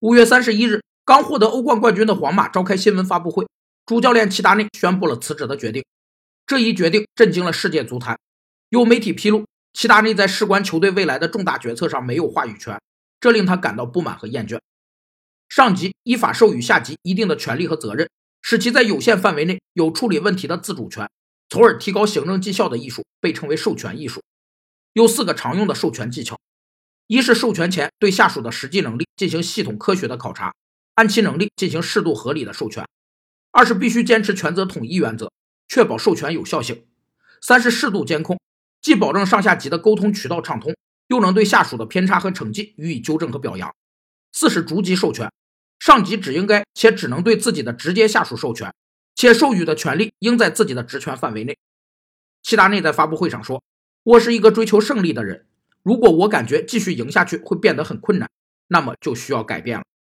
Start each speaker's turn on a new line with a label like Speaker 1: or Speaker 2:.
Speaker 1: 五月三十一日，刚获得欧冠冠军的皇马召开新闻发布会，主教练齐达内宣布了辞职的决定。这一决定震惊了世界足坛。有媒体披露，齐达内在事关球队未来的重大决策上没有话语权，这令他感到不满和厌倦。上级依法授予下级一定的权利和责任，使其在有限范围内有处理问题的自主权，从而提高行政绩效的艺术被称为授权艺术。有四个常用的授权技巧。一是授权前对下属的实际能力进行系统科学的考察，按其能力进行适度合理的授权；二是必须坚持权责统一原则，确保授权有效性；三是适度监控，既保证上下级的沟通渠道畅通，又能对下属的偏差和成绩予以纠正和表扬；四是逐级授权，上级只应该且只能对自己的直接下属授权，且授予的权利应在自己的职权范围内。齐达内在发布会上说：“我是一个追求胜利的人。”如果我感觉继续赢下去会变得很困难，那么就需要改变了。